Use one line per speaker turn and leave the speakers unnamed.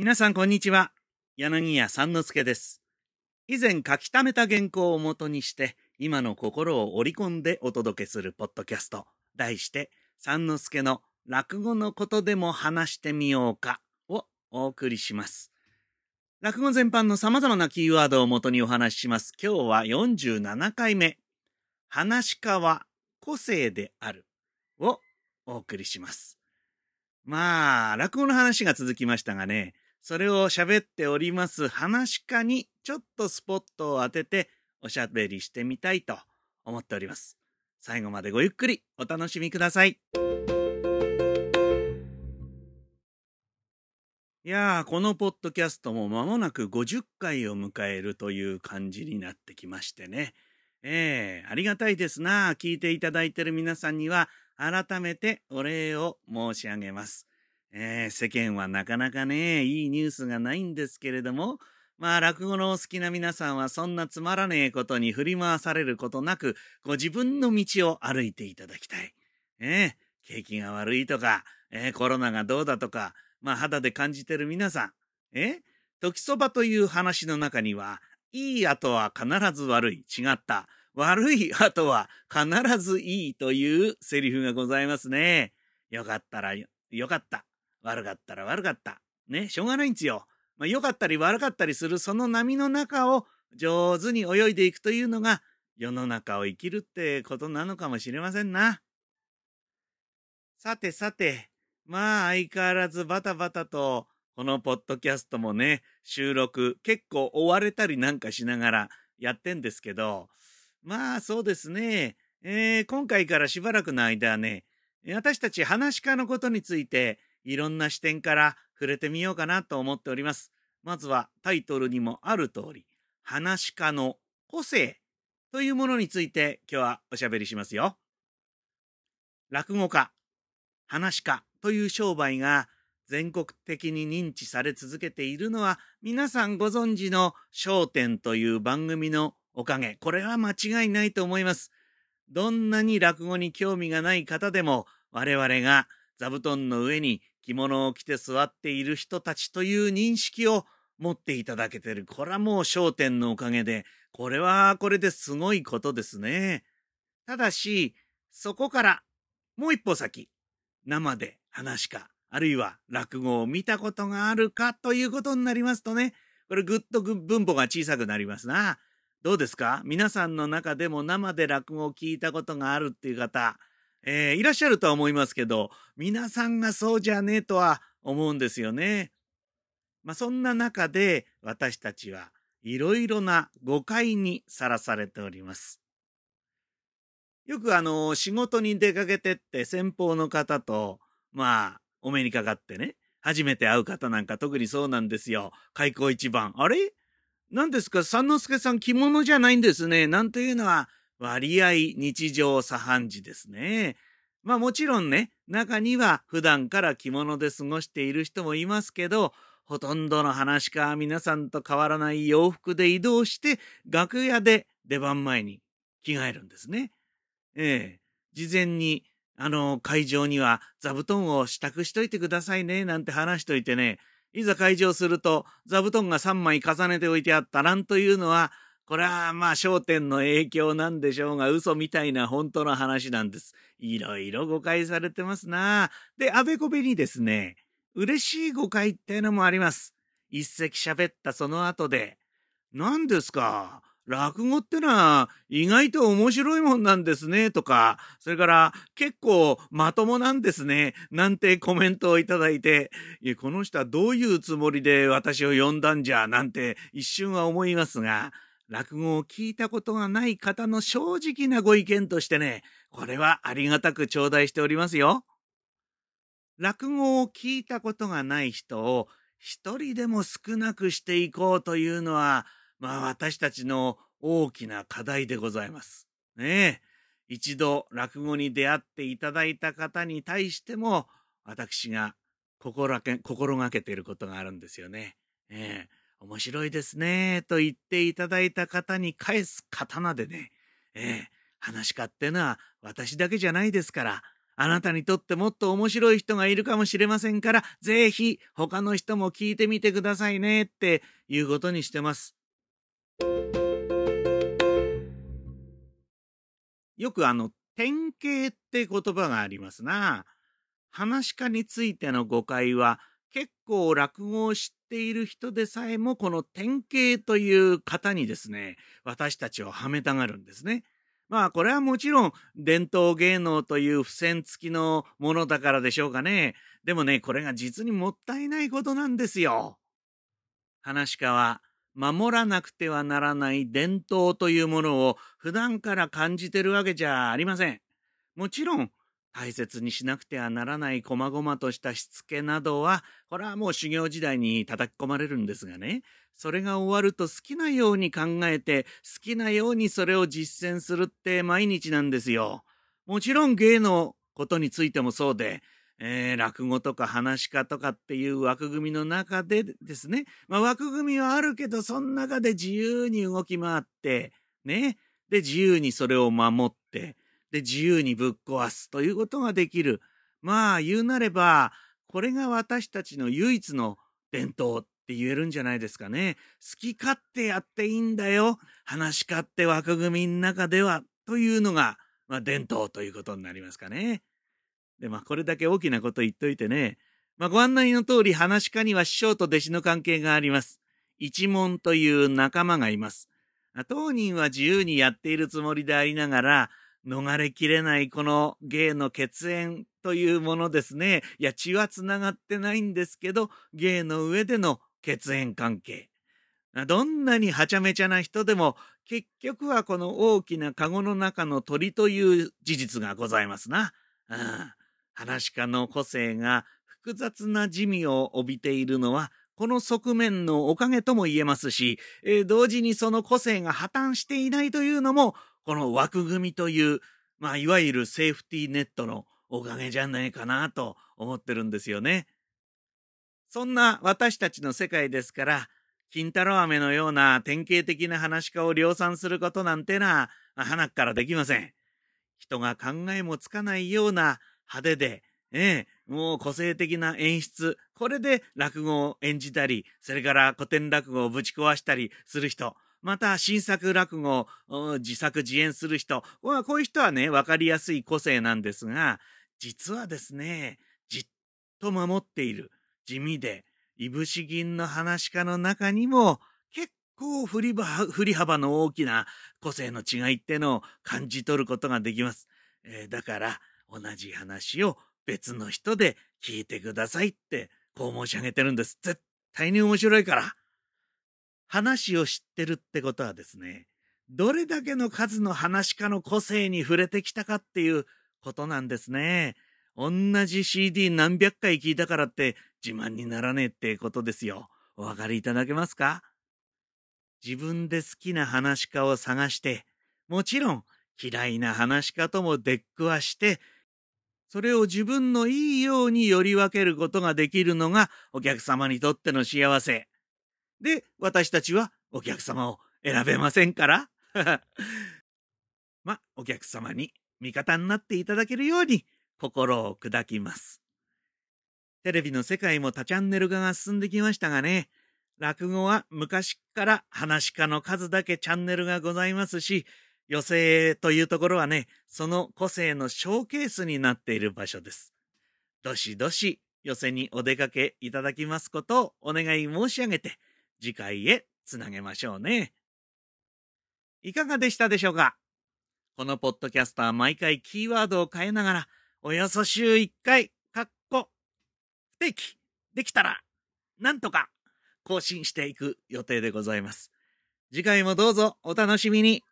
皆さんこんにちは。柳家三之助です。以前書き溜めた原稿をもとにして、今の心を織り込んでお届けするポッドキャスト。題して、三之助の落語のことでも話してみようかをお送りします。落語全般の様々なキーワードをもとにお話しします。今日は47回目。話し家は個性であるをお送りします。まあ、落語の話が続きましたがね、それを喋っております話し家にちょっとスポットを当てておしゃべりしてみたいと思っております。最後までごゆっくりお楽しみください。いやー、このポッドキャストも間もなく50回を迎えるという感じになってきましてね。ええありがたいですな。聞いていただいている皆さんには改めてお礼を申し上げます。えー世間はなかなかね、いいニュースがないんですけれども、まあ、落語のお好きな皆さんはそんなつまらねえことに振り回されることなく、ご自分の道を歩いていただきたい。えー景気が悪いとか、えーコロナがどうだとか、まあ、肌で感じてる皆さん。え時そばという話の中には、いい後は必ず悪い。違った。悪い後は必ずいいというセリフがございますね。よかったらよよかった。悪かったら悪かった。ね、しょうがないんですよ。まあ、良かったり悪かったりするその波の中を上手に泳いでいくというのが世の中を生きるってことなのかもしれませんな。さてさて、まあ相変わらずバタバタとこのポッドキャストもね、収録結構追われたりなんかしながらやってんですけど、まあそうですね、えー今回からしばらくの間ね、私たち話し家のことについていろんな視点から触れてみようかなと思っております。まずはタイトルにもある通り、話し家の個性というものについて今日はおしゃべりしますよ。落語家、話し家という商売が全国的に認知され続けているのは皆さんご存知の笑点という番組のおかげ。これは間違いないと思います。どんなに落語に興味がない方でも我々が座布団の上に着物を着て座っている人たちという認識を持っていただけてる。これはもう焦点のおかげで、これはこれですごいことですね。ただし、そこからもう一歩先、生で話か、あるいは落語を見たことがあるかということになりますとね、これぐっと分母が小さくなりますな。どうですか？皆さんの中でも生で落語を聞いたことがあるっていう方、えーいらっしゃるとは思いますけど、皆さんがそうじゃねえとは思うんですよね。まあ、そんな中で私たちはいろいろな誤解にさらされております。よくあの、仕事に出かけてって先方の方と、まあ、お目にかかってね、初めて会う方なんか特にそうなんですよ。開口一番。あれ？何ですか？三之助さん着物じゃないんですね。なんていうのは、割合日常茶飯事ですね。まあもちろんね、中には普段から着物で過ごしている人もいますけど、ほとんどの話か皆さんと変わらない洋服で移動して、楽屋で出番前に着替えるんですね。ええ事前に、あの、会場には座布団を支度しといてくださいね、なんて話しといてね、いざ会場すると座布団が3枚重ねておいてあったなんというのは、これはまあ焦点の影響なんでしょうが、嘘みたいな本当の話なんです。いろいろ誤解されてますな。で、あべこべにですね、嬉しい誤解っていうのもあります。一席喋ったその後で、何ですか？落語ってのは意外と面白いもんなんですねとか、それから結構まともなんですねなんてコメントをいただいて、いこの人はどういうつもりで私を呼んだんじゃなんて一瞬は思いますが、落語を聞いたことがない方の正直なご意見としてね、これはありがたく頂戴しておりますよ。落語を聞いたことがない人を一人でも少なくしていこうというのは、まあ私たちの大きな課題でございます。ねえ。一度落語に出会っていただいた方に対しても、私が心がけ心がけていることがあるんですよね。ええ。面白いですね、と言っていただいた方に返す刀でね、ええ。話し家ってのは私だけじゃないですから、あなたにとってもっと面白い人がいるかもしれませんから、ぜひ他の人も聞いてみてくださいねっていうことにしてます。よくあの、典型って言葉がありますな。話し家についての誤解は結構落語を知っている人でさえもこの典型という型にですね、私たちをはめたがるんですね。まあこれはもちろん伝統芸能という付箋付きのものだからでしょうかね。でもね、これが実にもったいないことなんですよ。話し家は守らなくてはならない伝統というものを普段から感じてるわけじゃありません。もちろん大切にしなくてはならない細々としたしつけなどは、これはもう修行時代に叩き込まれるんですがね、それが終わると好きなように考えて、好きなようにそれを実践するって毎日なんですよ。もちろん芸のことについてもそうで、えー、落語とか話し家とかっていう枠組みの中でですね、まあ、枠組みはあるけど、その中で自由に動き回って、ね、で、自由にそれを守って、で、自由にぶっ壊すということができる。まあ、言うなれば、これが私たちの唯一の伝統って言えるんじゃないですかね。好き勝手やっていいんだよ。話し勝手枠組みの中では、というのが、まあ、伝統ということになりますかね。で、まあ、これだけ大きなこと言っといてね、まあ、ご案内の通り、話し家には師匠と弟子の関係があります。一門という仲間がいます。当人は自由にやっているつもりでありながら、逃れきれないこの芸の血縁というものですね。いや、血は繋がってないんですけど、芸の上での血縁関係。どんなにはちゃめちゃな人でも、結局はこの大きな籠の中の鳥という事実がございますな。うん。話家の個性が複雑な地味を帯びているのは、この側面のおかげとも言えますし、えー、同時にその個性が破綻していないというのも、この枠組みという、まあ、いわゆるセーフティーネットのおかげじゃないかなと思ってるんですよね。そんな私たちの世界ですから、金太郎飴のような典型的な話し家を量産することなんてな、花からできません。人が考えもつかないような派手で、ええ、もう個性的な演出。これで落語を演じたり、それから古典落語をぶち壊したりする人。また、新作落語を自作自演する人。こういう人はね、わかりやすい個性なんですが、実はですね、じっと守っている、地味で、いぶし銀の話家の中にも、結構振り振り幅の大きな個性の違いってのを感じ取ることができます。えー、だから、同じ話を別の人で聞いてくださいって、こう申し上げてるんです。絶対に面白いから。話を知ってるってことはですね、どれだけの数の話家の個性に触れてきたかっていうことなんですね。同じ CD 何百回聞いたからって自慢にならねえってことですよ。お分かりいただけますか？自分で好きな話家を探して、もちろん嫌いな話家とも出くわして、それを自分のいいようにより分けることができるのがお客様にとっての幸せ。で、私たちはお客様を選べませんから。ま、お客様に味方になっていただけるように心を砕きます。テレビの世界も多チャンネル化が進んできましたがね、落語は昔から話家の数だけチャンネルがございますし、寄席というところはね、その個性のショーケースになっている場所です。どしどし寄席にお出かけいただきますことをお願い申し上げて、次回へつなげましょうね。いかがでしたでしょうか？このポッドキャストは毎回キーワードを変えながら、およそ週1回、かっこ、不定期、できたら、なんとか更新していく予定でございます。次回もどうぞお楽しみに。